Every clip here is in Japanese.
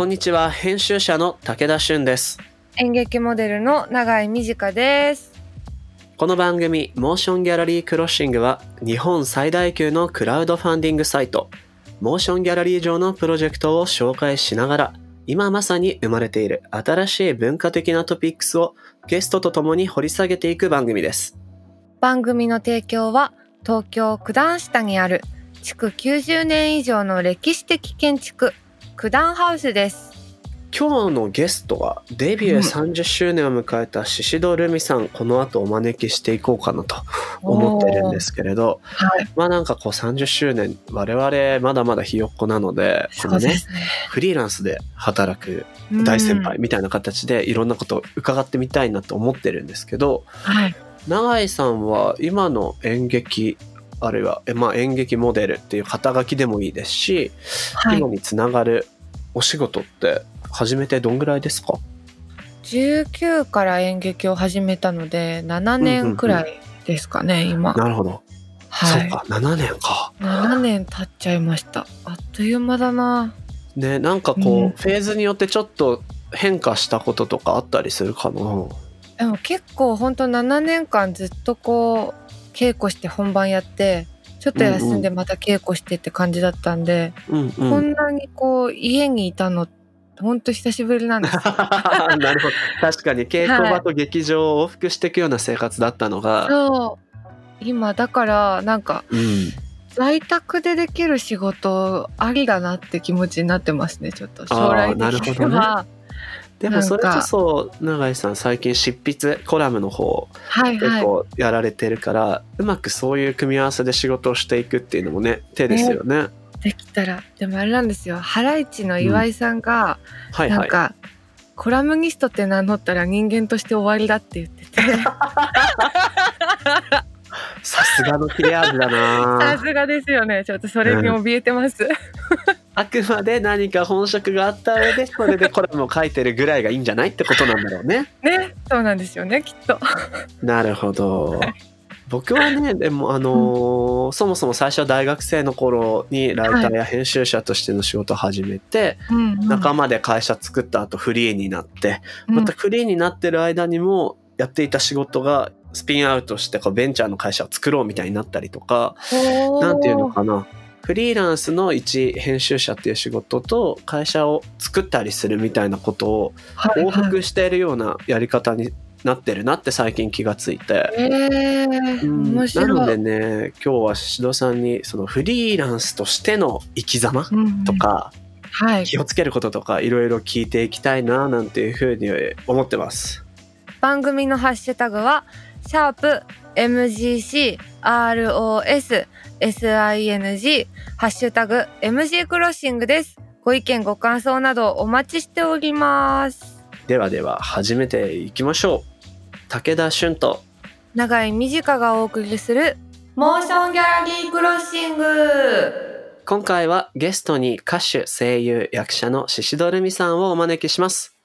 こんにちは。編集者の武田俊です。演劇モデルの永井美智香です。この番組モーションギャラリークロッシングは日本最大級のクラウドファンディングサイト。モーションギャラリー上のプロジェクトを紹介しながら今まさに生まれている新しい文化的なトピックスをゲストと共に掘り下げていく番組です。番組の提供は東京九段下にある築90年以上の歴史的建築九段ハウスです。今日のゲストはデビュー30周年を迎えた宍戸留美さん、この後お招きしていこうかなと思ってるんですけれど、はい。まあなんかこう30周年我々まだまだひよっこなのでこのねね。フリーランスで働く大先輩みたいな形でいろんなことを伺ってみたいなと思ってるんですけどはい。永井さんは今の演劇あるいは、えまあ、演劇モデルっていう肩書きでもいいですし、はい。今につながるお仕事って始めてどんぐらいですか？19から演劇を始めたので7年くらいですかね、今。なるほど、はい。そうか7年か。7年経っちゃいました。あっという間だな。ねなんかこう、うん。フェーズによってちょっと変化したこととかあったりするかな？でも結構ほんと7年間ずっとこう稽古して本番やってちょっと休んでまた稽古してって感じだったんで、うんうん。こんなにこう家にいたのほんと久しぶりなんです。よ なるほど。確かに稽古場と劇場を往復していくような生活だったのが、そう。今だからなんかうん、在宅でできる仕事ありだなって気持ちになってますねちょっと。将来的には、でもそれこそ永井さん最近執筆コラムの方結はいはい。構やられてるから、うまくそういう組み合わせで仕事をしていくっていうのもね手ですよね。できたら。でもあれなんですよ。ハライチの岩井さんが、はいはい。なんか、コラムニストって名乗ったら人間として終わりだって言ってて。さすがの切れ味ださな。すがですよね。ちょっとそれに怯えてます、あくまで何か本職があった上でそれでコラムを書いてるぐらいがいいんじゃないってことなんだろうね。ねそうなんですよねきっとなるほど。僕はねでもあのーそもそも最初は大学生の頃にライターや編集者としての仕事を始めて、うんうん仲間で会社作った後フリーになって、うんまたフリーになってる間にもやっていた仕事がスピンアウトしてこうベンチャーの会社を作ろうみたいになったりとか、おーなんていうのかな。フリーランスの一編集者っていう仕事と会社を作ったりするみたいなことを往復しているようなやり方になってるなって最近気がついて。えー、うん。面白い。なのでね今日は宍戸さんにそのフリーランスとしての生き様うんうん。とか、はい。気をつけることとかいろいろ聞いていきたいななんていうふうに思ってます。番組のハッシュタグはシャープ MGCROSSING ハッシュタグ MG クロッシングですご意見ご感想などお待ちしておりますではでは始めていきましょう。武田俊と長井美智香がお送りするモーションギャラリークロッシング今回はゲストに歌手声優役者の宍戸留美さんをお招きします。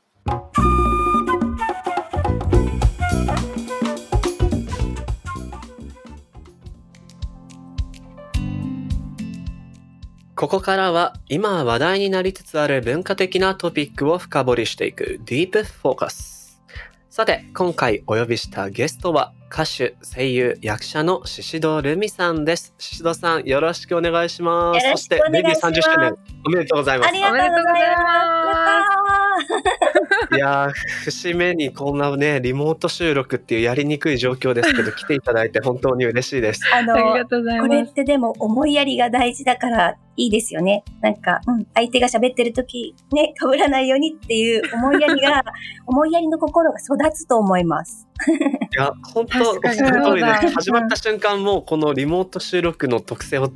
ここからは今話題になりつつある文化的なトピックを深掘りしていくディープフォーカス。さて、今回お呼びしたゲストは歌手、声優、役者の宍戸留美さんです。宍戸さん、よろしくお願いします。よろしくお願いしますそしてデビュー30周年おめでとうございますあ。りがとうございます。おめでとうございますいやー、節目にこんなね、リモート収録っていうやりにくい状況ですけど、来ていただいて本当に嬉しいです。あのありがとうございこれってでも思いやりが大事だからいいですよね。なんか、うん、相手が喋ってる時ね、被らないようにっていう思いやりが、思いやりの心が育つと思います。いや、本当、おっしゃる通りで。始まった瞬間、もうこのリモート収録の特性を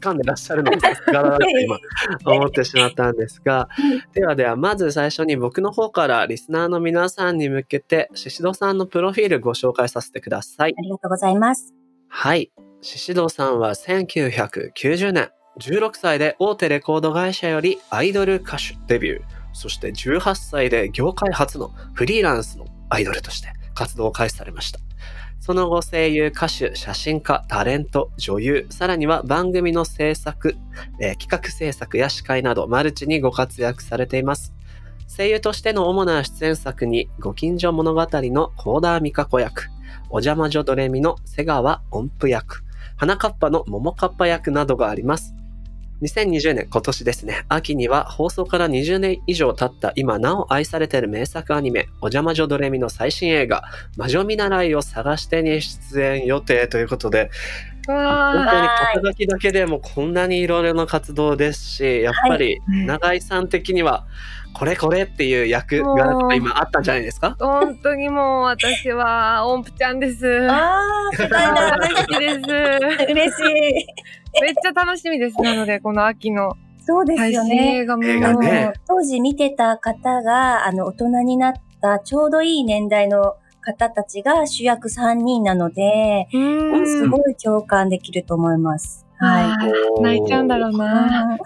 掴んでらっしゃるのがさすがだなって今思ってしまったんですが、ではでは、まず最初に僕の方からリスナーの皆さんに向けて、宍戸さんのプロフィールご紹介させてください。ありがとうございます。はい。宍戸さんは1990年、16歳で大手レコード会社よりアイドル歌手デビュー。そして18歳で業界初のフリーランスのアイドルとして活動を開始されました。その後声優、歌手、写真家、タレント、女優、さらには番組の制作、えー企画制作や司会などマルチにご活躍されています。声優としての主な出演作に、ご近所物語のコーダーミカ子役、お邪魔女ドレミの瀬川音符役、花かっぱの桃かっぱ役などがあります。2020年今年ですね、秋には放送から20年以上経った今なお愛されている名作アニメ、お邪魔女ドレミの最新映画、魔女見習いを探してに出演予定ということで、本わ当に肩書きだけでもこんなにいろいろな活動ですし、やっぱりい永井さん的には、これこれっていう役が今あったんじゃないですか？ー本当にもう私は音符ちゃんです。ああ、世界だ。大好きです。嬉しい。めっちゃ楽しみです。なのでこの秋のそうですよね。映画も。ね当時見てた方が、あの、大人になったちょうどいい年代の方たちが主役3人なので、うんすごい共感できると思います。はい。泣いちゃうんだろうな。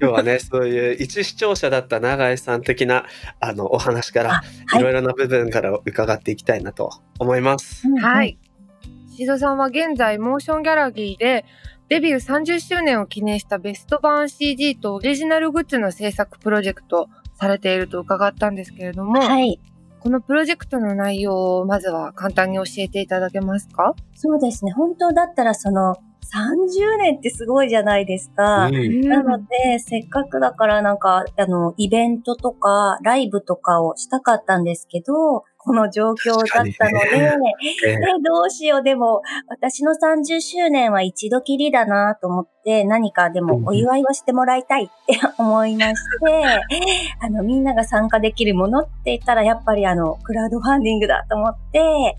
今日はね、そういう一視聴者だった永井さん的なあのお話からいいろいろな部分から伺っていきたいなと思います。は。い。シドさんは現在モーションギャラリーでデビュー30周年を記念したベスト版 CD とオリジナルグッズの制作プロジェクトされていると伺ったんですけれども、はい。このプロジェクトの内容をまずは簡単に教えていただけますか？そうですね。本当だったらその30年ってすごいじゃないですか。うんなので、せっかくだからなんか、あの、イベントとか、ライブとかをしたかったんですけど、この状況だったので、ね。ええどうしよう。でも、私の30周年は一度きりだなと思って、何かでもお祝いをしてもらいたいって 思いまして、あの、みんなが参加できるものって言ったら、やっぱりあの、クラウドファンディングだと思って、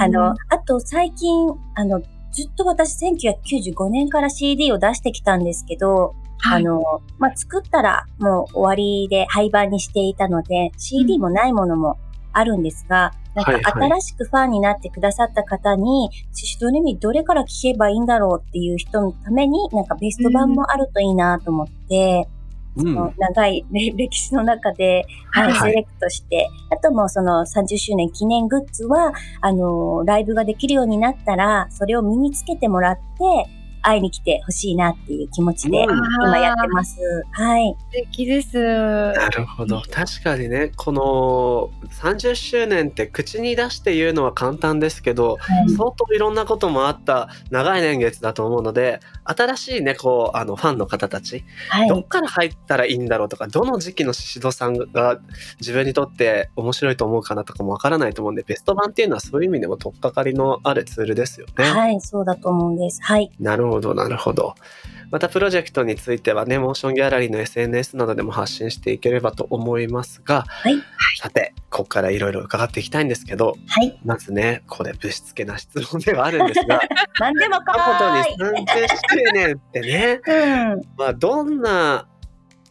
あの、あと最近、あの、ずっと私1995年から CD を出してきたんですけど、はい。あの、まあ、作ったらもう終わりで廃盤にしていたので、CD もないものもあるんですが、なんかはいはい。新しくファンになってくださった方に、シシドレミどれから聞けばいいんだろうっていう人のために、なんかベスト版もあるといいなと思って、うん。その長い ね歴史の中で、はい、はい。セレクトして、あともうその30周年記念グッズは、あのーライブができるようになったら、それを身につけてもらって、会いに来てほしいなっていう気持ちで、うん今やってます。はい。素敵です。なるほど確かにねこの30周年って口に出して言うのは簡単ですけどはい。相当いろんなこともあった長い年月だと思うので新しいねこうあのファンの方たちはい。どっから入ったらいいんだろうとかどの時期の宍戸さんが自分にとって面白いと思うかなとかもわからないと思うんでベスト版っていうのはそういう意味でも取っかかりのあるツールですよね。はい、そうだと思うんです。はい。なるほどなるほど。またプロジェクトについてはねモーションギャラリーの SNS などでも発信していければと思いますが、はいさてここからいろいろ伺っていきたいんですけどはい。まずねこれぶしつけな質問ではあるんですが 何でもか過ーい。去に30周年ってねうん。まあ、どんな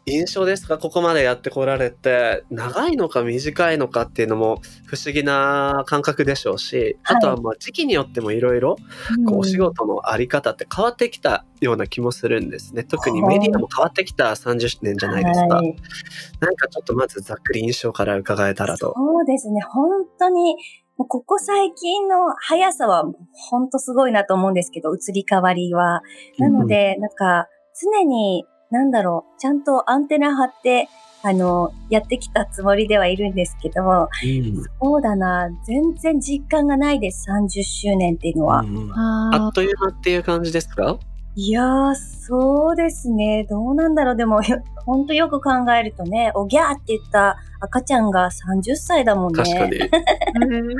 印象ですか？ここまでやってこられて。長いのか短いのかっていうのも不思議な感覚でしょうし、はい。あとはまあ時期によってもいろいろこうお仕うん事のあり方って変わってきたような気もするんですね。特にメディアも変わってきた30年じゃないですか、はい。なんかちょっとまずざっくり印象から伺えたらと。そうですね。本当に、ここ最近の速さは本当すごいなと思うんですけど、移り変わりは。なので、なんか、常に、なんだろう、ちゃんとアンテナ張って、あの、やってきたつもりではいるんですけど、うんそうだな、全然実感がないです、30周年っていうのは。うんああっという間っていう感じですか？いやー、そうですね。どうなんだろう。でも、ほんとよく考えるとね、おぎゃーって言った赤ちゃんが30歳だもんね。確かにー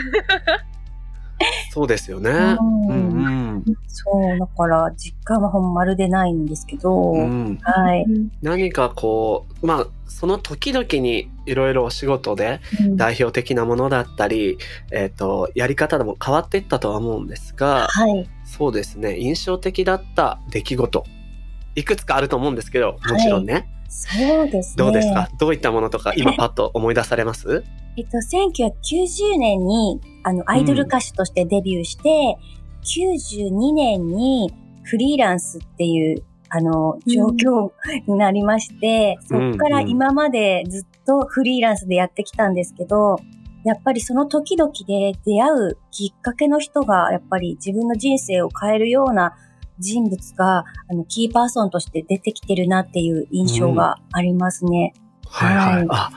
そうですよねうんうんうんそう、だから実感はほんまるでないんですけど、うん。はい。何かこうまあその時々にいろいろお仕事でうん。代表的なものだったり、えっとやり方でも変わっていったとは思うんですがはい。そうですね。印象的だった出来事いくつかあると思うんですけどもちろんね、そうですね。どうですか？どういったものとか今パッと思い出されます？えっと、1990年に、あの、アイドル歌手としてデビューして、92年にフリーランスっていう、あの、状況になりまして、そこから今までずっとフリーランスでやってきたんですけど、やっぱりその時々で出会うきっかけの人が、やっぱり自分の人生を変えるような人物が、あの、キーパーソンとして出てきてるなっていう印象がありますね。はいはい。はいあ、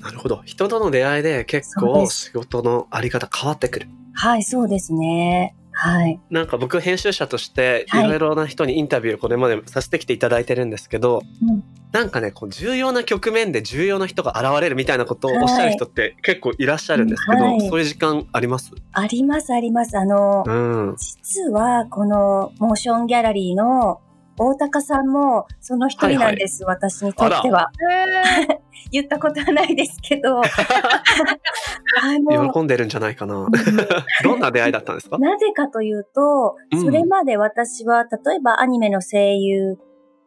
なるほど。人との出会いで結構仕事のあり方変わってくる。はい、そうですね。はい。なんか僕編集者としていはいろいろな人にインタビューをこれまでさせてきていただいてるんですけど、うんなんかねこう重要な局面で重要な人が現れるみたいなことをおっしゃる人って結構いらっしゃるんですけど、はいそういう時間あります？あります、あります。あの、うん。実は、このモーションギャラリーの大高さんもその一人なんです、私にとっては。言ったことはないですけど。喜んでるんじゃないかな。どんな出会いだったんですか？なぜかというとうん、それまで私は、例えばアニメの声優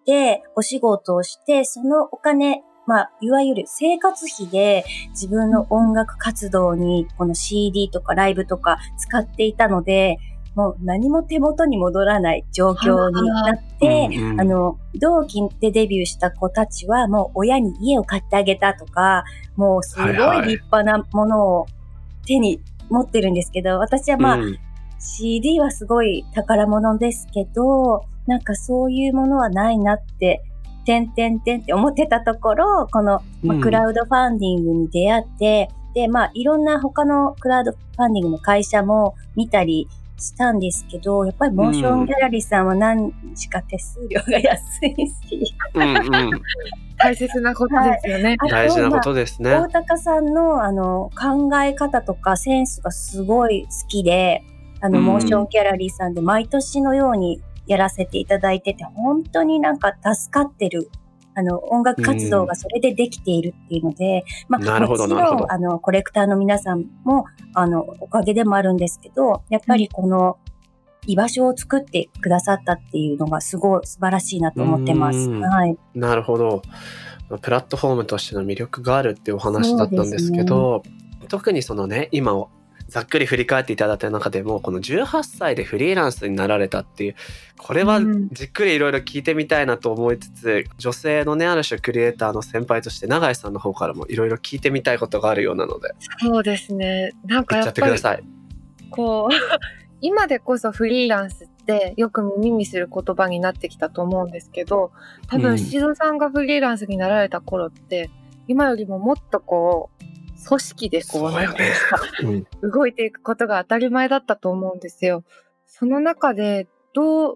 でお仕事をして、そのお金、まあ、いわゆる生活費で自分の音楽活動にこの CD とかライブとか使っていたので、もう何も手元に戻らない状況になって、うんうん。あの、同期でデビューした子たちはもう親に家を買ってあげたとか、もうすごいはいはい立派なものを手に持ってるんですけど、私はまあ、うん。CD はすごい宝物ですけど、なんかそういうものはないなって、てんてんてんって思ってたところ、この、まあうん。クラウドファンディングに出会って、で、まあいろんな他のクラウドファンディングの会社も見たりしたんですけど、やっぱりモーションギャラリーさんは何しか手数料が安いし、うんうん。大切なことですよね。あと大事なことですね。大高さんのあの考え方とかセンスがすごい好きで、あの、うんモーションギャラリーさんで毎年のようにやらせていただいてて、本当になんか助かってる。あの、音楽活動がそれでできているっていうので、まあ、もちろん、あの、コレクターの皆さんも、あの、おかげでもあるんですけど、やっぱりこの、居場所を作ってくださったっていうのがすごい素晴らしいなと思ってます。うんはい。なるほど。プラットフォームとしての魅力があるっていうお話だったんですけど、特にそのね、今をざっくり振り返っていただいた中でも、この18歳でフリーランスになられたっていう、これはうんじっくりいろいろ聞いてみたいなと思いつつ、女性のね、ある種クリエイターの先輩として、永井さんの方からもいろいろ聞いてみたいことがあるようなので、そうですね。なんかやっぱりってください。こう 今でこそフリーランスってよく耳にする言葉になってきたと思うんですけど多うん分シドさんがフリーランスになられた頃って今よりももっとこう組織でこそうねう 動いていくことが当たり前だったと思うんですよ。その中でどう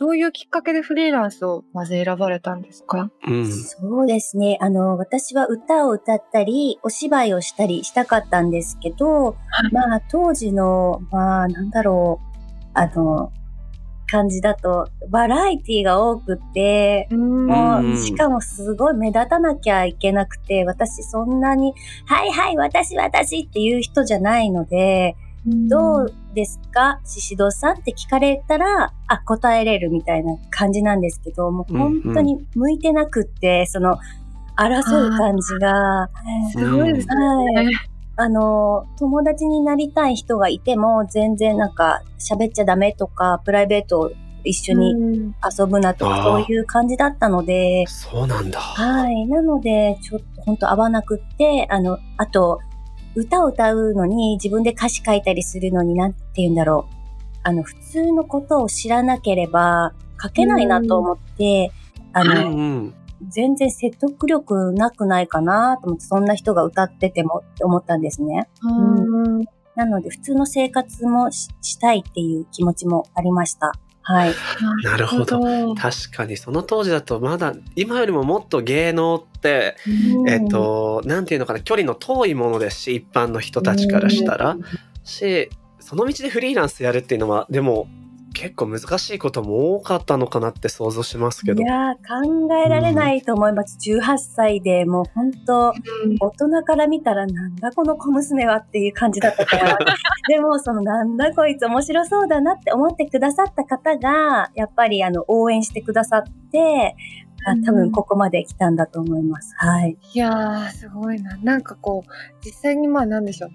どういうきっかけでフリーランスをまず選ばれたんですか？うん。そうですね。あの、私は歌を歌ったり、お芝居をしたりしたかったんですけど、まあ、当時の、まあ、なんだろう、あの、感じだと、バラエティが多くて、もうしかもすごい目立たなきゃいけなくて、私そんなに、はいはい、私私っていう人じゃないので、どうですか？シシドさんって聞かれたら、あ、答えれるみたいな感じなんですけど、もう本当に向いてなくって、その、争う感じが、すごいですね。はい。あの、友達になりたい人がいても、全然なんか喋っちゃダメとか、プライベートを一緒にうん遊ぶなとか、そういう感じだったので、そうなんだ。はい。なので、ちょっと本当合わなくって、あの、あと、歌を歌うのに自分で歌詞書いたりするのになんて言うんだろう。あの、普通のことを知らなければ書けないなと思って、あうの、んうん。全然説得力なくないかなと思って、そんな人が歌っててもって思ったんですね。うんなので、普通の生活もししたいっていう気持ちもありました。はい。なるほどど。確かにその当時だとまだ今よりももっと芸能ってうんえっと、なんていうのかな、距離の遠いものですし、一般の人たちからしたら。し、その道でフリーランスやるっていうのは、でも、結構難しいことも多かったのかなって想像しますけど。いやー、考えられないと思います。18歳でもう本当、大人から見たらなんだこの小娘はっていう感じだったから。でも、そのなんだこいつ面白そうだなって思ってくださった方が、やっぱりあの、応援してくださって、あ多分ここまで来たんだと思います。はい。いやー、すごいな。なんかこう、実際にまあなんでしょう。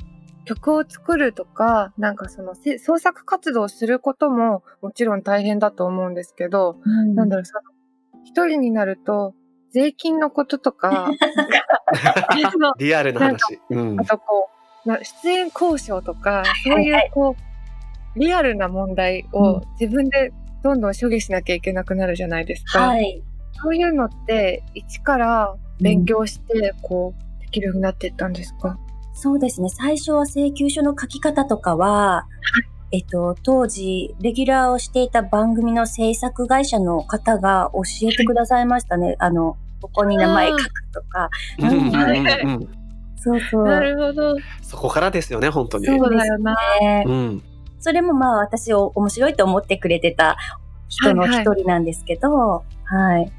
曲を作るとか、なんかそのせ創作活動をすることももちろん大変だと思うんですけど、なんだろう、その、一人になると、税金のこととか、リアルな話。うんあ。とこう、な出演交渉とか、そういうこう、リアルな問題を自分でどんどん処理しなきゃいけなくなるじゃないですか。はい。そういうのって、一から勉強して、こう、できるようになっていったんですか、そうですね。最初は請求書の書き方とかは、えっと、当時、レギュラーをしていた番組の制作会社の方が教えてくださいましたね。あの、ここに名前書くとか。うんうんうんはいうんそうそう。なるほど。そこからですよね、本当に。そうだよな。ねうん。それもまあ私を面白いと思ってくれてた人の一人なんですけど、はい。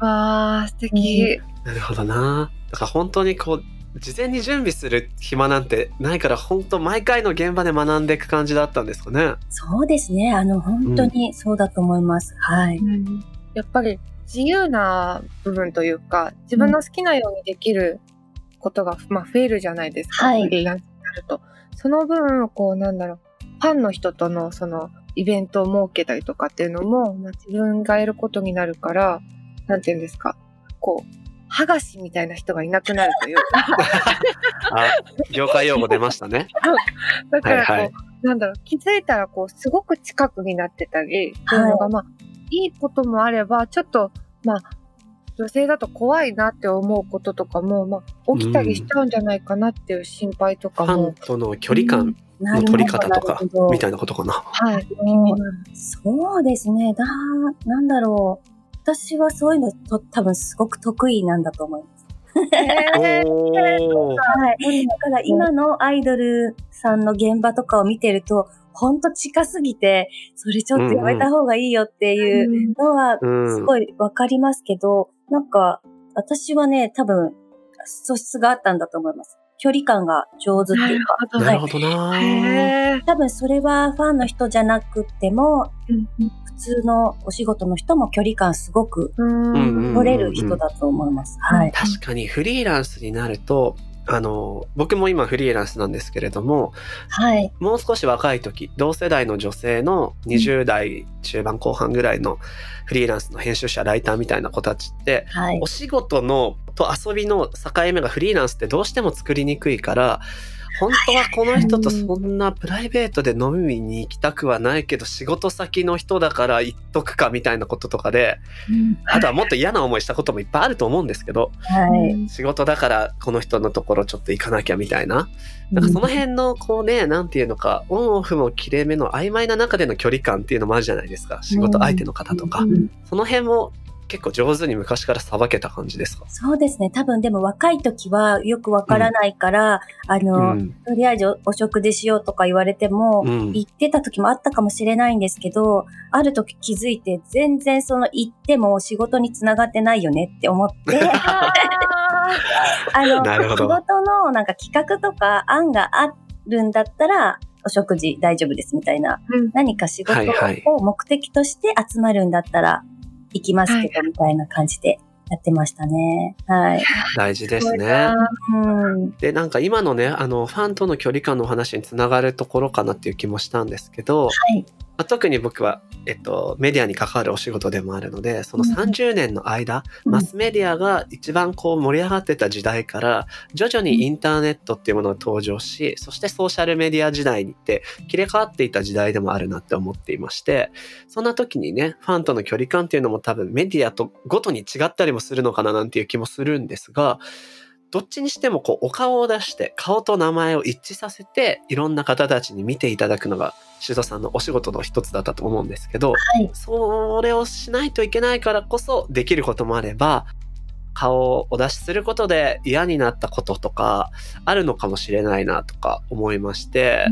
あー、素敵。なるほどな。だから本当にこう、事前に準備する暇なんてないから、本当毎回の現場で学んでいく感じだったんですかね。そうですね。あの、本当にそうだと思います。はい。うんやっぱり自由な部分というか、自分の好きなようにできることが、まあ、増えるじゃないですか。はいフリーランスになると。その分、こう、なんだろう、ファンの人との、その、イベントを設けたりとかっていうのも、まあ、自分がやることになるから、なんていうんですか、こう、剥がしみたいな人がいなくなるというか、あ、業界用語出ましたね。だからこう、はい。はいなんだろう、気づいたらこう、すごく近くになってたり、っていうのが、まあ、いいこともあれば、ちょっと、まあ、女性だと怖いなって思うこととかも、まあ、起きたりしちゃうんじゃないかなっていう心配とファンかも、との距離感の取り方とかみたいなことかな。はい。うん。そうですね。だ、なんだろう。私はそういうのと多分すごく得意なんだと思います。へー。はい。だから今のアイドルさんの現場とかを見てると、ほんと近すぎて、それちょっとやめた方がいいよっていうのは、うんすごいわかりますけど、なんか、私はね、多分、素質があったんだと思います。距離感が上手っていうか。なるほどな。へー多分それはファンの人じゃなくても、うん普通のお仕事の人も距離感すごくうん取れる人だと思います。はい。確かにフリーランスになると、あの、僕も今フリーランスなんですけれども、はい。もう少し若い時、同世代の女性の20代中盤後半ぐらいのフリーランスの編集者、ライターみたいな子たちって、はいお。仕事のと遊びの境目がフリーランスってどうしても作りにくいから、本当はこの人とそんなプライベートで飲みに行きたくはないけど仕事先の人だから行っとくかみたいなこととかで、あとはもっと嫌な思いしたこともいっぱいあると思うんですけど、はい。仕事だからこの人のところちょっと行かなきゃみたいな。なんかその辺のこうね、なんていうのか、オンオフも切れ目の曖昧な中での距離感っていうのもあるじゃないですか。仕事相手の方とか。うんその辺も結構上手に昔からさばけた感じですか？そうですね。多分でも若い時はよくわからないから、あの、うん。とりあえずお食でしようとか言われても、うん。行ってた時もあったかもしれないんですけど、ある時気づいて全然その行っても仕事につながってないよねって思って、あの、なるほど仕事のなんか企画とか案があるんだったら、お食事大丈夫ですみたいな、うん何か仕事を目的として集まるんだったら行きますけど、みたいな感じでやってましたね。はい。大事ですね。うん。で、なんか今のね、あの、ファンとの距離感の話につながるところかなっていう気もしたんですけど、はい。まあ特に僕は、えっと、メディアに関わるお仕事でもあるので、そのうん。30年の間、うん。マスメディアが一番こう盛り上がってた時代から、徐々にインターネットっていうものが登場し、そしてソーシャルメディア時代にって切り替わっていた時代でもあるなって思っていまして、そんな時にね、ファンとの距離感っていうのも多分メディアとごとに違ったりもするのかななんていう気もするんですが、どっちにしてもこうお顔を出して顔と名前を一致させていろんな方たちに見ていただくのが修造さんのお仕事の一つだったと思うんですけど、はい。それをしないといけないからこそできることもあれば顔をお出しすることで嫌になったこととかあるのかもしれないなとか思いまして、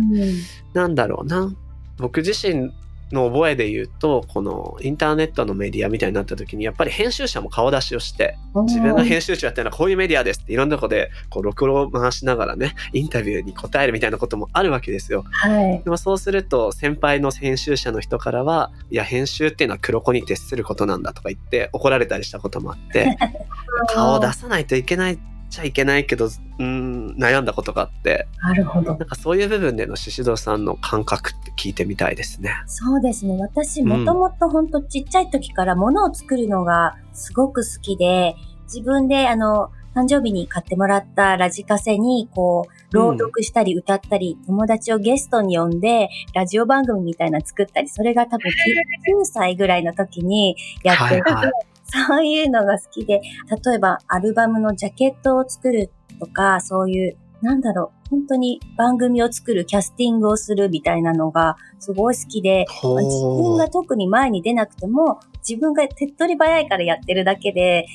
なんだろうな。僕自身の覚えで言うとこのインターネットのメディアみたいになった時にやっぱり編集者も顔出しをして自分が編集者やってるのはこういうメディアですっていろんなとこでこう録音を回しながらねインタビューに答えるみたいなこともあるわけですよ。はい。でもそうすると先輩の編集者の人からはいや編集っていうのは黒子に徹することなんだとか言って怒られたりしたこともあって 顔を出さないといけないっちゃいけないけどうーん悩んだことがあってなるほど。なんかそういう部分での宍戸さんの感覚って聞いてみたいですね。そうですね。私、うんもともと本当ちっちゃい時から物を作るのがすごく好きで、自分であの、誕生日に買ってもらったラジカセに、こう、朗読したり歌ったり、友達をゲストに呼んで、ラジオ番組みたいなの作ったり、それが多分9歳ぐらいの時にやってて、はいはいそういうのが好きで、例えばアルバムのジャケットを作るとか、そういう、なんだろう、本当に番組を作る、キャスティングをするみたいなのがすごい好きで、自分が特に前に出なくても、自分が手っ取り早いからやってるだけで、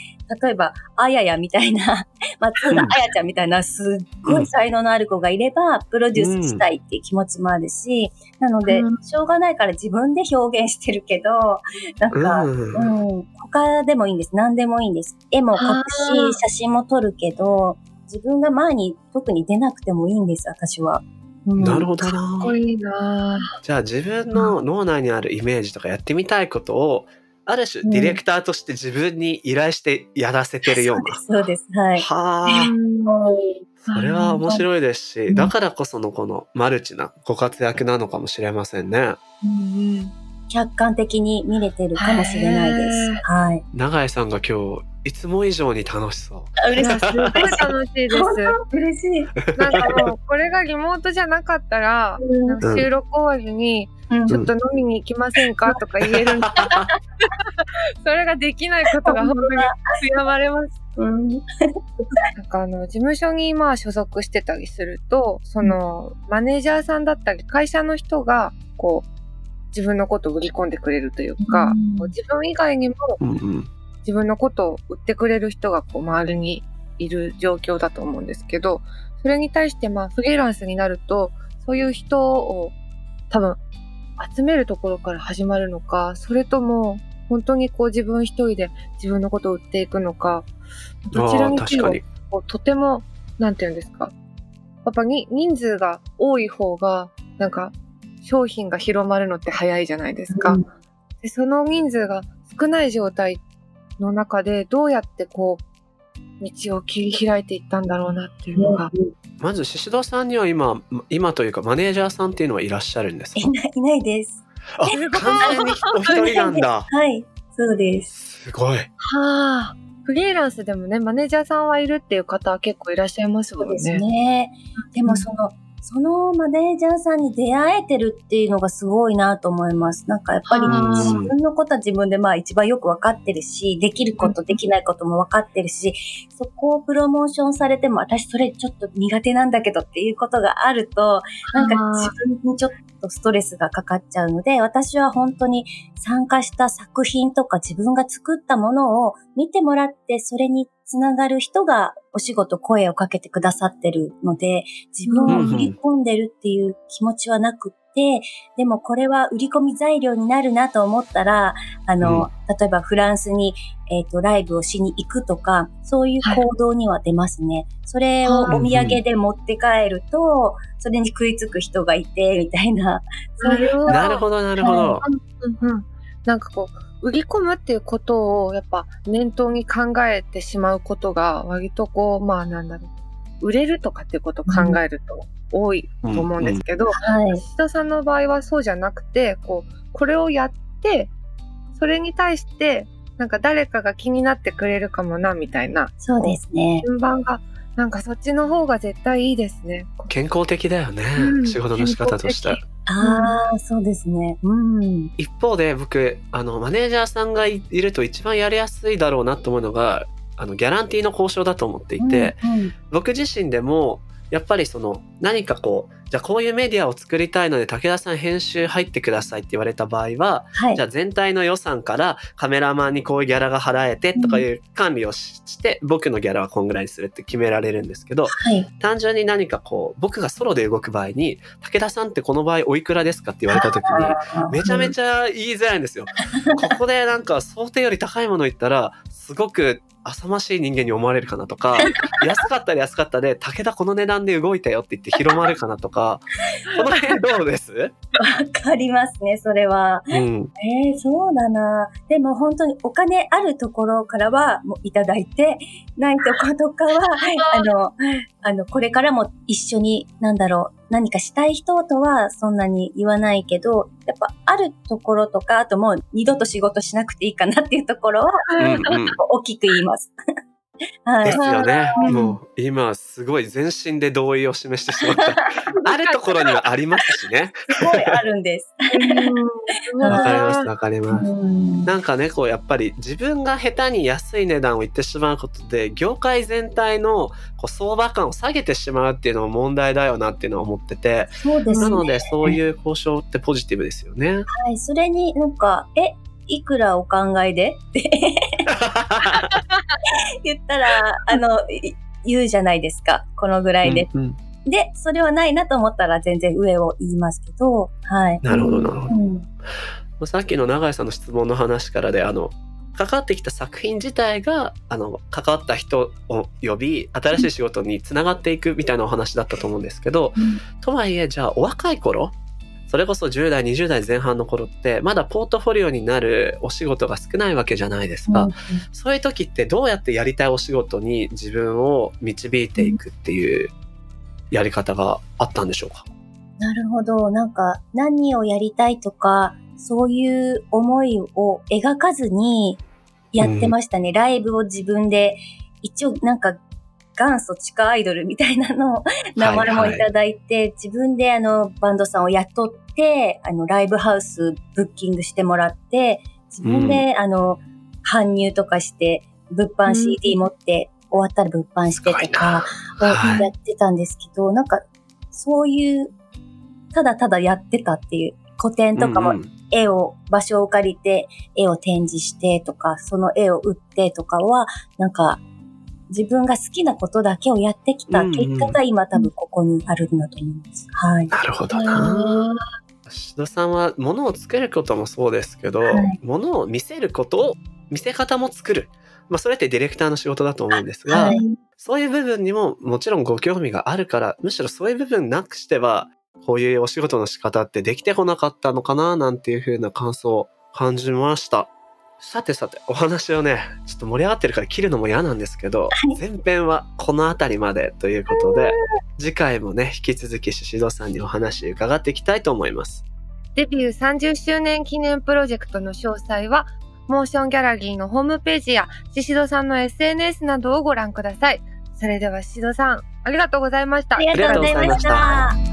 例えば、あややみたいな、松浦あやちゃんみたいな、すっごい才能のある子がいれば、プロデュースしたいっていう気持ちもあるし、なので、うんしょうがないから自分で表現してるけど、なんか、うんうん、他でもいいんです。何でもいいんです。絵も描くし、写真も撮るけど、自分が前に特に出なくてもいいんです、私は。うんなるほどかっなこいいなじゃあ自分の脳内にあるイメージとかやってみたいことをある種ディレクターとして自分に依頼してやらせてるような。そうです、そうです。はい。はあ、それは面白いですし、うんだからこそのこのマルチなご活躍なのかもしれませんね。うんうん客観的に見れてるかもしれないです。はい。永井さんが今日いつも以上に楽しそう。あいやすごい楽しいです。嬉しい。なんかもうこれがリモートじゃなかったら、なんか収録終わりにうんちょっと飲みに行きませんかとか言えるんで、それができないことが本当に悔やまれます。うんなんかあの事務所にまあ所属してたりすると、そのマネージャーさんだったり会社の人がこう自分のことを売り込んでくれるというか、うん自分以外にも。自分のことを売ってくれる人がこう周りにいる状況だと思うんですけど、それに対してまあフリーランスになると、そういう人を多分集めるところから始まるのか、それとも本当にこう自分一人で自分のことを売っていくのか、どちらにせよ確かに。こうとても、なんていうんですか。やっぱに人数が多い方が、なんか商品が広まるのって早いじゃないですか。うんでその人数が少ない状態の中でどうやってこう道を切り開いていったんだろうなっていうのが、まず宍戸さんには今今というかマネージャーさんっていうのはいらっしゃるんですかいないいないです。あ完全にお一人なんだ。はい。そうです。すごい。はあフリーランスでもねマネージャーさんはいるっていう方は結構いらっしゃいますもね。そうんですね。でもその、そのマネージャーさんに出会えてるっていうのがすごいなと思います。なんかやっぱり自分のことは自分でまあ一番よくわかってるし、できることできないこともわかってるし、そこをプロモーションされても私それちょっと苦手なんだけどっていうことがあると、なんか自分にちょっとストレスがかかっちゃうので、私は本当に参加した作品とか自分が作ったものを見てもらって、それにつながる人がお仕事声をかけてくださってるので、自分を売り込んでるっていう気持ちはなくって、でもこれは売り込み材料になるなと思ったら、あの、例えばフランスに、えっ、と、ライブをしに行くとか、そういう行動には出ますね。それをお土産で持って帰ると、それに食いつく人がいて、みたいな。そういうどなるほどなるほど。うんうんなんかこう売り込むっていうことをやっぱ念頭に考えてしまうことが割とこうまあなんだろう売れるとかっていうことを考えると多いと思うんですけど、はい。石田さんの場合はそうじゃなくてこうこれをやってそれに対してなんか誰かが気になってくれるかもなみたいなそうですね。順番がなんかそっちの方が絶対いいですね。健康的だよね、うん仕事の仕方としてああ、そうですね。うん。一方で僕あのマネージャーさんがいいると一番やりやすいだろうなと思うのがあのギャランティーの交渉だと思っていて、うんうん僕自身でもやっぱりその何かこうじゃあこういうメディアを作りたいので武田さん編集入ってくださいって言われた場合ははいじゃ。あ全体の予算からカメラマンにこういうギャラが払えてとかいう管理をしして僕のギャラはこんぐらいにするって決められるんですけどはい。単純に何かこう僕がソロで動く場合に武田さんってこの場合おいくらですかって言われた時にめちゃめちゃ言いづらいんですよ。ここでなんか想定より高いもの言ったらすごく浅ましい人間に思われるかなとか安かったら安かったで武田この値段で動いたよって言って広まるかなとかこの辺どうです、わかりますね、それは。うん、えー、そうだな。でも本当にお金あるところからはもういただいて、ないとことかは、あの、あの、これからも一緒に、なんだろう、何かしたい人とはそんなに言わないけど、やっぱあるところとか、あともう二度と仕事しなくていいかなっていうところは、うんうん大きく言います。はいです。よね。うんもう今すごい全身で同意を示してしまった。あるところにはありますしね。すごいあるんです。わ わかりますわかります。うんなんかねこうやっぱり自分が下手に安い値段を言ってしまうことで業界全体のこう相場感を下げてしまうっていうのも問題だよなっていうのは思っててね。なのでそういう交渉ってポジティブですよね。はい。それになんか、え、いくらお考えで？って 言ったら、あの、い言うじゃないですか。このぐらいで。うんうんで、それはないなと思ったら全然上を言いますけど、はい。なるほどなるほどうん。さっきの永井さんの質問の話からであの関わってきた作品自体があの関わった人を呼び新しい仕事につながっていくみたいなお話だったと思うんですけど、うんとはいえじゃあお若い頃それこそ10代20代前半の頃ってまだポートフォリオになるお仕事が少ないわけじゃないですか、うんそういう時ってどうやってやりたいお仕事に自分を導いていくっていうやり方があったんでしょうか、なるほど。なんか、何をやりたいとか、そういう思いを描かずにやってましたね。ライブを自分で、一応なんか、元祖地下アイドルみたいなのを名前もいただいて、自分であの、バンドさんを雇って、あの、ライブハウスブッキングしてもらって、自分で、あの、搬入とかして、物販 CD 持って、終わったら物販してとか、をはい。やってたんですけど、なんか、そういう、ただただやってたっていう、古典とかもうんうん。絵を、場所を借りて、絵を展示してとか、その絵を売ってとかは、なんか、自分が好きなことだけをやってきた結果が今多分ここにあるんだと思います。はい。なるほどな。志戸さんは物を作ることもそうですけど、はい物を見せることを見せ方も作る、まあ、それってディレクターの仕事だと思うんですが、はい。そういう部分にももちろんご興味があるからむしろそういう部分なくしてはこういうお仕事の仕方ってできてこなかったのかななんていう風な感想を感じました。さてさてお話をねちょっと盛り上がってるから切るのも嫌なんですけど、前編はこの辺りまでということで次回もね引き続き宍戸さんにお話伺っていきたいと思います。デビュー30周年記念プロジェクトの詳細は、モーションギャラリーのホームページや、宍戸さんの SNS などをご覧ください。それでは宍戸さん、ありがとうございました。ありがとうございました。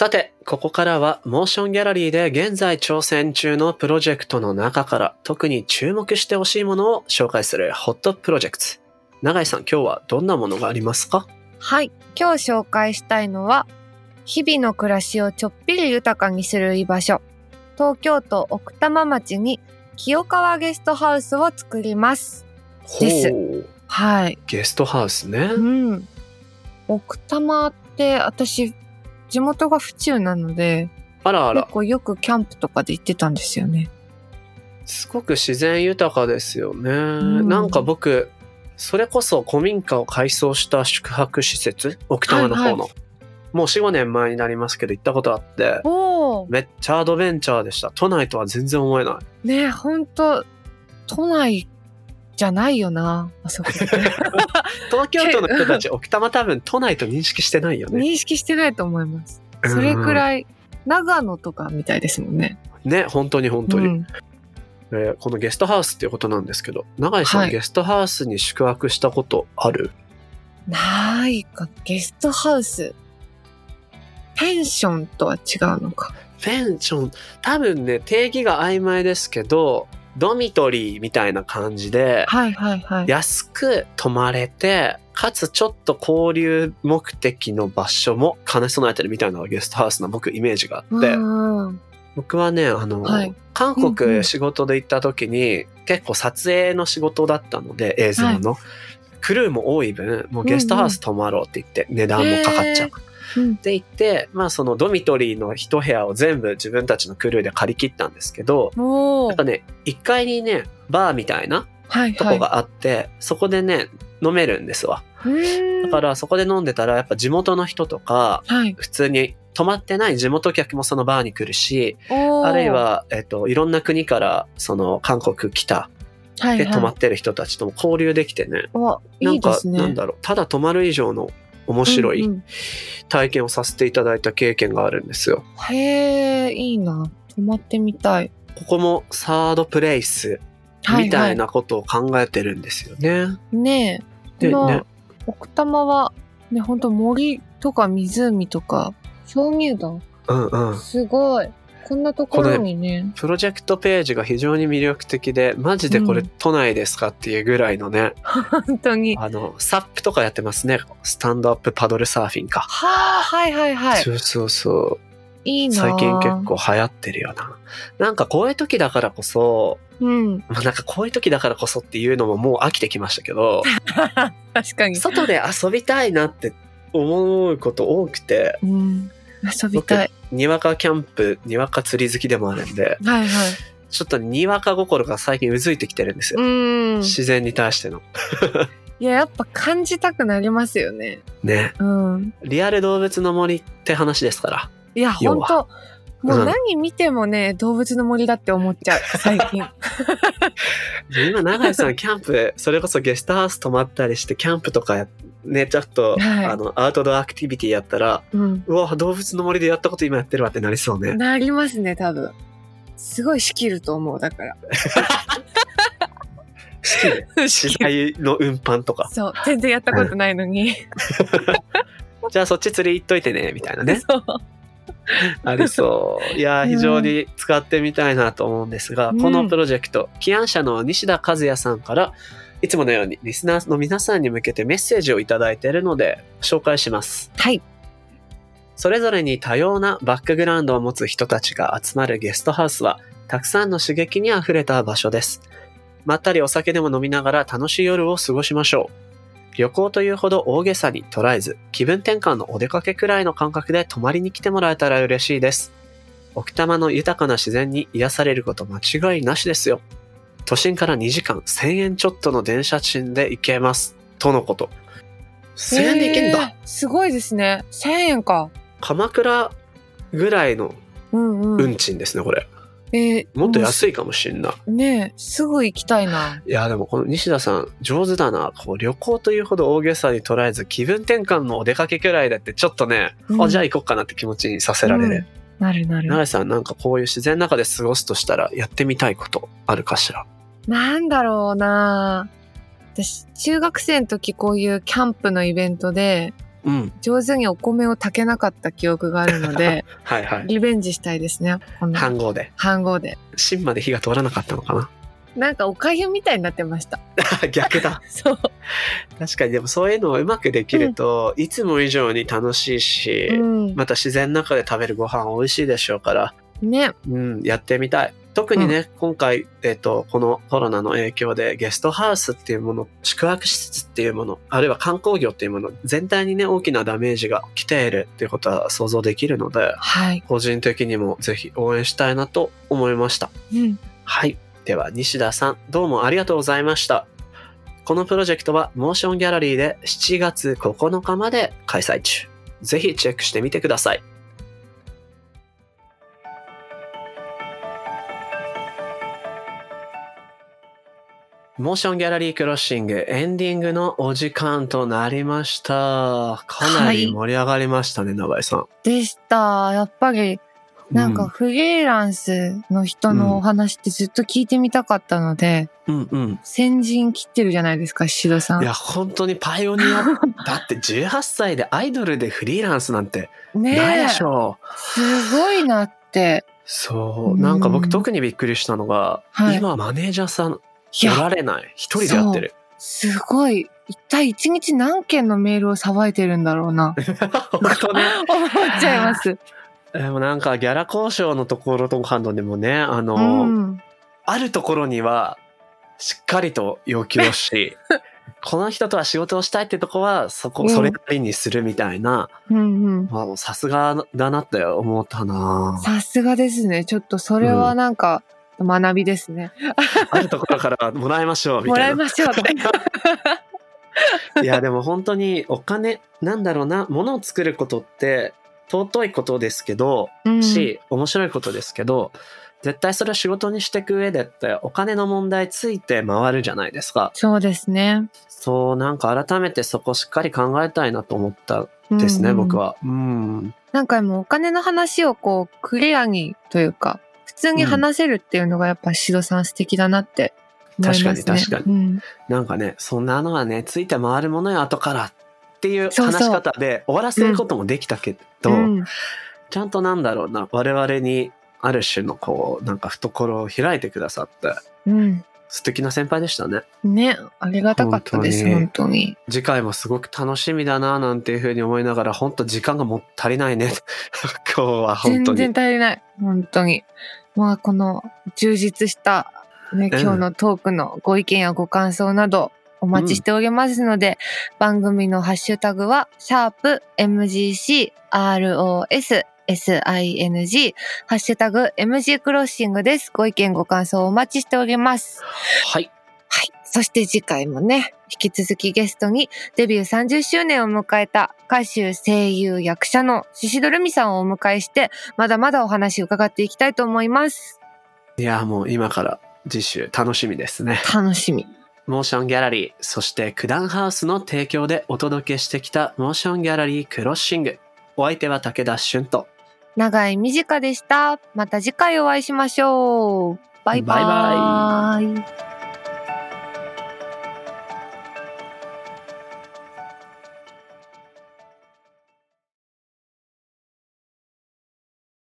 さて、ここからはモーションギャラリーで現在挑戦中のプロジェクトの中から特に注目してほしいものを紹介するホットプロジェクト。永井さん、今日はどんなものがありますか？はい。今日紹介したいのは、日々の暮らしをちょっぴり豊かにする居場所。東京都奥多摩町に清川ゲストハウスを作ります。ですはい。ゲストハウスね。うん。奥多摩って私、地元が府中なので、あらあら結、構よくキャンプとかで行ってたんですよね。すごく自然豊かですよね。んなんか僕、それこそ古民家を改装した宿泊施設、奥多摩の方の。はいもう4、5年前になりますけど行ったことあって、おお。めっちゃアドベンチャーでした。都内とは全然思えない。ねえ、ほんと、都内じゃないよな、あそこって。東京都の人たち、奥多摩多分都内と認識してないよね。認識してないと思います。それくらい、長野とかみたいですもんね。ね、本当に本当に、うんえーこのゲストハウスっていうことなんですけど、永井さん、はいゲストハウスに宿泊したことある？ないか、ゲストハウス。ペンションとは違うのか。ペンション、多分ね、定義が曖昧ですけど、ドミトリーみたいな感じで、はいはいはい。安く泊まれて、かつちょっと交流目的の場所も兼ね備えてるみたいなゲストハウスな僕イメージがあって、うんうん僕はね、あの、はい韓うんうん国仕事で行った時に、結構撮影の仕事だったので、映像の。クルーも多い分、もうゲストハウス泊まろうって言って、値段もかかっちゃう。へうんって言って、まあそのドミトリーの一部屋を全部自分たちのクルーで借り切ったんですけど、なんかね、1階にね、バーみたいなはいはい。とこがあって、そこでね、飲めるんですわ。だからそこで飲んでたら、やっぱ地元の人とか、はい。普通に泊まってない地元客もそのバーに来るし、あるい、は、えっと、いろんな国から、その、韓国来た、ではいはい、泊まってる人たちとも交流できてね、わないんか。なんだろう、ただ泊まる以上の面白いうんうん体験をさせていただいた経験があるんですよ。へえ、いいな。泊まってみたい。ここもサードプレイスはいみたいなことを考えてるんですよね。ねえ。でね奥多摩は、ね、ほんと森とか湖とか、鍾乳洞うんうん。すごい。こんなところにね。プロジェクトページが非常に魅力的で、マジでこれうん都内ですかっていうぐらいのね、本当に。はあの、サップとかやってますね。スタンドアップパドルサーフィンか。あ、はいはいはい。そうそうそう。いいな。最近結。構流行ってるよな。なんかこういう時だからこそ、うん。まあなんかこういう時だからこそっていうのももう飽きてきましたけど、確かに。外で遊びたいなって思うこと多くて、うん。遊びたい。にわかキャンプ、にわか釣り好きでもあるんで、はいはい。ちょっとにわか心が最近うずいてきてるんですよ。うん。自然に対しての。いや、やっぱ感じたくなりますよね。ね。うん。リアル動物の森って話ですから。いや、要はほんと。もううん何見てもね、動物の森だって思っちゃう、最近。で今、永井さん、キャンプ、それこそゲストハウス泊まったりして、キャンプとかやね、ちょっと、はいあの、アウトドアアクティビティやったら、うん。うわ、動物の森でやったこと今やってるわってなりそうね。なりますね、多分。すごい仕切ると思う、だから。好きで。資材の運搬とか。そう、全然やったことないのに。じゃあそっち釣り行っといてね、みたいなね。ありそう。いや非常に使ってみたいなと思うんですが、うんこのプロジェクト、起案者の西田和也さんから、いつものようにリスナーの皆さんに向けてメッセージをいただいているので、紹介します。はい。それぞれに多様なバックグラウンドを持つ人たちが集まるゲストハウスは、たくさんの刺激にあふれた場所です。まったりお酒でも飲みながら楽しい夜を過ごしましょう。旅行というほど大げさに捉えず、気分転換のお出かけくらいの感覚で泊まりに来てもらえたら嬉しいです。奥多摩の豊かな自然に癒されること間違いなしですよ。都心から2時間1000円ちょっとの電車賃で行けます。とのこと。1000円で行けんだ。えーすごいですね。1000円か。鎌倉ぐらいのうんうん。運賃ですね、これ。えーもっと安いかもしんない。ねえすぐ行きたいな。いや、でもこの西田さん、上手だな。こう旅行というほど大げさに捉えず、気分転換のお出かけくらいだって、ちょっとね、うんあ、じゃあ行こうかなって気持ちにさせられる。なるなる。永井さん、なんかこういう自然の中で過ごすとしたら、やってみたいことあるかしら？なんだろうな私、中学生の時こういうキャンプのイベントで、うん。上手にお米を炊けなかった記憶があるので、はいはい。リベンジしたいですね。飯盒で。飯盒で。芯まで火が通らなかったのかな？なんかおかゆみたいになってました。逆だ。そう。確かに、でもそういうのをうまくできると、いつも以上に楽しいし、うん。また自然の中で食べるご飯美味しいでしょうから、ね。うん、やってみたい。特にね、今回、えっ、と、このコロナの影響でゲストハウスっていうもの、宿泊施設っていうもの、あるいは観光業っていうもの、全体にね、大きなダメージが来ているっていうことは想像できるので、はい。個人的にもぜひ応援したいなと思いました。うん。はい。では、西田さん、どうもありがとうございました。このプロジェクトは、モーションギャラリーで7月9日まで開催中。ぜひチェックしてみてください。モーションギャラリークロッシングエンディングのお時間となりました。かなり盛り上がりましたね、長井さん。でした。やっぱり、なんかうフリーランスの人のお話ってずっと聞いてみたかったので、うんうん。先陣切ってるじゃないですか、シドさん。いや、本当にパイオニア。だって18歳でアイドルでフリーランスなんてねえないで。しょう。すごいなって。そうう。んなんか僕特にびっくりしたのが、はい今マネージャーさんいやおられない。一人でやってる。すごい。一体一日何件のメールをさばいてるんだろうな。本当ね。思っちゃいます。でもなんかギャラ交渉のところとかでもね、あの、うん。あるところにはしっかりと要求をし、この人とは仕事をしたいってとこはそこ、うんそれなりにするみたいな、さすがだなって思ったなさすがですね。ちょっとそれはなんか学びですね。あるところからもらいましょうみもらたいな。いましょう。いやでも本当にお金なんだろうな物を作ることって尊いことですけど、うんし面白いことですけど絶対それを仕事にしていく上でってお金の問題ついて回るじゃないですか。そうですね。そう、なんか改めてそこしっかり考えたいなと思ったですね、うんうん僕は。うん。なんかもうお金の話をこうクリアにというか普通に話せるっていうのがやっぱシドさん素敵だなって思いますね。確かに確かにうんなんかね、そんなのはね、ついて回るものよ、後から。っていう話し方で終わらせることもできたけど、うんちゃんとなんだろうな、我々にある種のこう、なんか懐を開いてくださって、うん素敵な先輩でしたね。ね、ありがたかったです、本当に。次回もすごく楽しみだな、なんていうふうに思いながら、本当時間がもう足りないね。今日は本当に。全然足りない。本当に。まあ、この充実した、ね、うん今日のトークのご意見やご感想などお待ちしておりますので、番組のハッシュタグは、シャープ MGC ROS SING、ハッシュタグ MG クロッシングです。ご意見ご感想お待ちしております。はい。はい。そして次回もね、引き続きゲストにデビュー30周年を迎えた歌手、声優、役者のシシドルミさんをお迎えして、まだまだお話を伺っていきたいと思います。いや、もう今から次週楽しみですね。楽しみ。モーションギャラリー、そして九段ハウスの提供でお届けしてきたモーションギャラリークロッシング。お相手は武田俊と。長い短でした。また次回お会いしましょう。バイバイ。バイバイ